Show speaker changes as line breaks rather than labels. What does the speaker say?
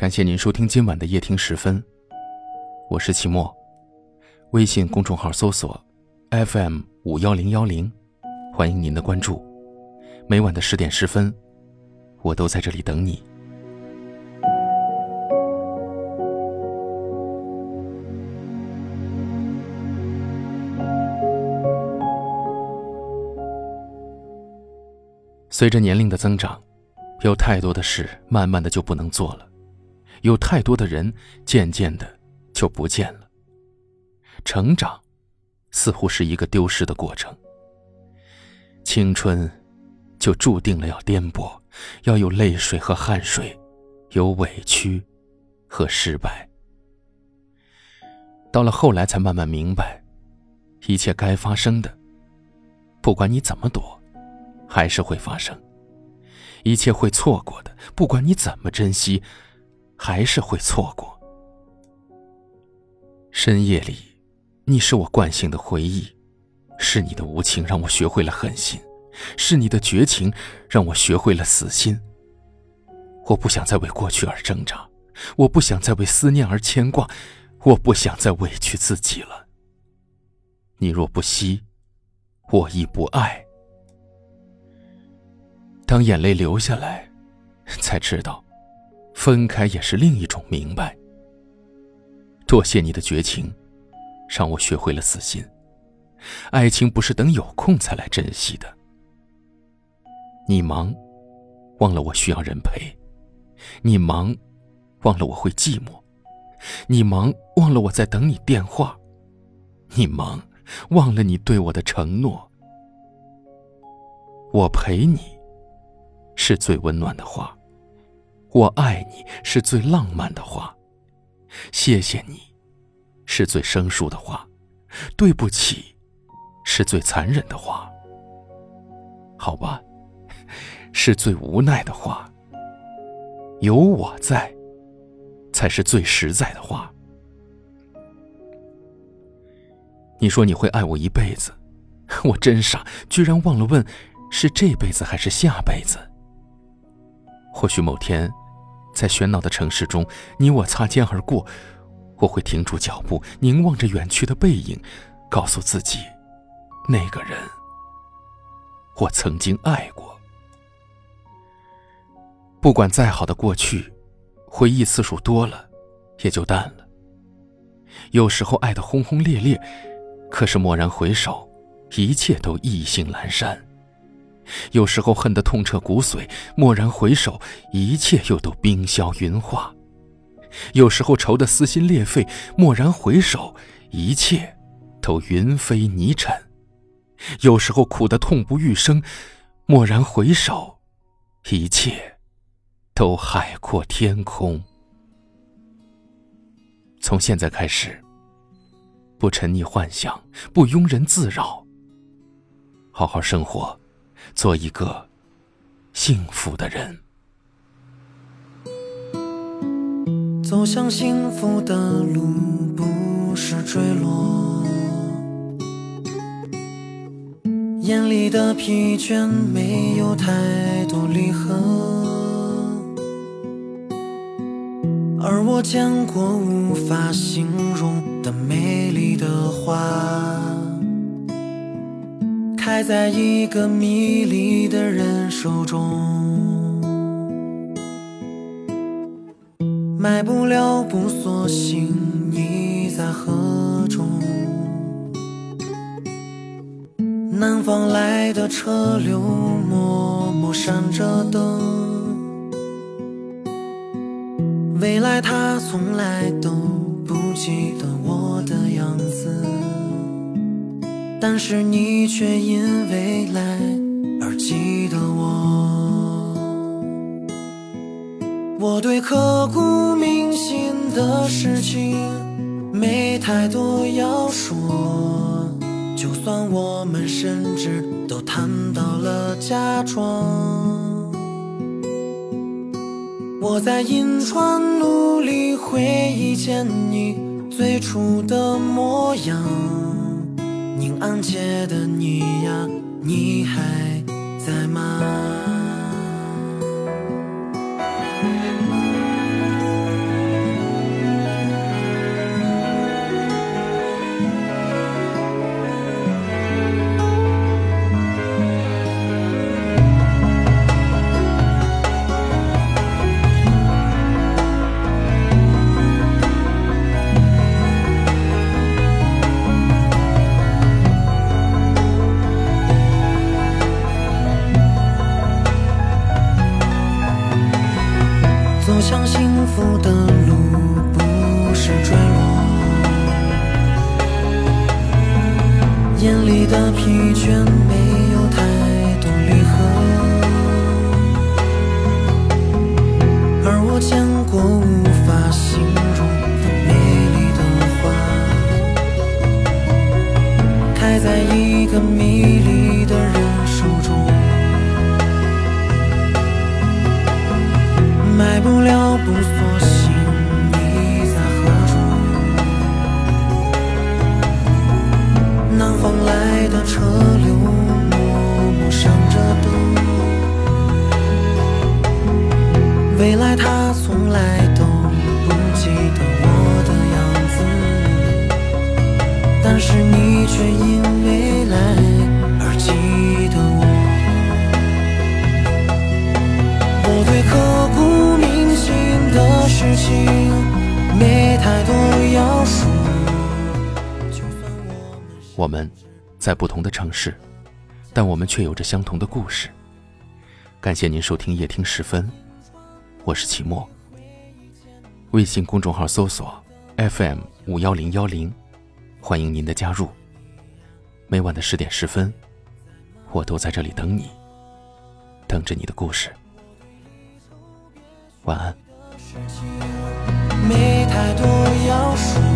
感谢您收听今晚的夜听时分，我是齐墨。微信公众号搜索 FM 五幺零幺零，欢迎您的关注。每晚的十点十分，我都在这里等你。随着年龄的增长，有太多的事慢慢的就不能做了，有太多的人渐渐的就不见了。成长，似乎是一个丢失的过程。青春，就注定了要颠簸，要有泪水和汗水，有委屈和失败。到了后来才慢慢明白，一切该发生的，不管你怎么躲。还是会发生，一切会错过的，不管你怎么珍惜，还是会错过。深夜里，你是我惯性的回忆，是你的无情让我学会了狠心，是你的绝情让我学会了死心。我不想再为过去而挣扎，我不想再为思念而牵挂，我不想再委屈自己了。你若不惜，我亦不爱。当眼泪流下来，才知道，分开也是另一种明白。多谢你的绝情，让我学会了死心。爱情不是等有空才来珍惜的。你忙，忘了我需要人陪；你忙，忘了我会寂寞；你忙，忘了我在等你电话；你忙，忘了你对我的承诺。我陪你。是最温暖的话，我爱你是最浪漫的话，谢谢你，是最生疏的话，对不起，是最残忍的话。好吧，是最无奈的话。有我在，才是最实在的话。你说你会爱我一辈子，我真傻，居然忘了问，是这辈子还是下辈子。或许某天，在喧闹的城市中，你我擦肩而过，我会停住脚步，凝望着远去的背影，告诉自己，那个人，我曾经爱过。不管再好的过去，回忆次数多了，也就淡了。有时候爱得轰轰烈烈，可是蓦然回首，一切都意兴阑珊。有时候恨得痛彻骨髓，蓦然回首，一切又都冰消云化；有时候愁得撕心裂肺，蓦然回首，一切都云飞泥尘；有时候苦得痛不欲生，蓦然回首，一切都海阔天空。从现在开始，不沉溺幻想，不庸人自扰，好好生活。做一个幸福的人。
走向幸福的路不是坠落，眼里的疲倦没有太多离合，而我见过无法形容的美丽的花。在一个迷离的人手中，买不了不索性你在河中。南方来的车流默默闪着灯，未来他从来都不记得我的样子。但是你却因未来而记得我，我对刻骨铭心的事情没太多要说，就算我们甚至都谈到了假装，我在银川努力回忆见你最初的模样。宁安街的你呀，你还在吗？福的路不是坠落，眼里的疲倦没有太多离合，而我见过无法形容的美丽的花，开在一个未来他从来都不记得我的样子，但是你却因未来而记得我。我对刻骨铭心的事情没太多要说。就算我们
我们在不同的城市，但我们却有着相同的故事。感谢您收听夜听十分，我是齐墨。微信公众号搜索 FM 五幺零幺零，欢迎您的加入。每晚的十点十分，我都在这里等你，等着你的故事。晚安。
没太多要说，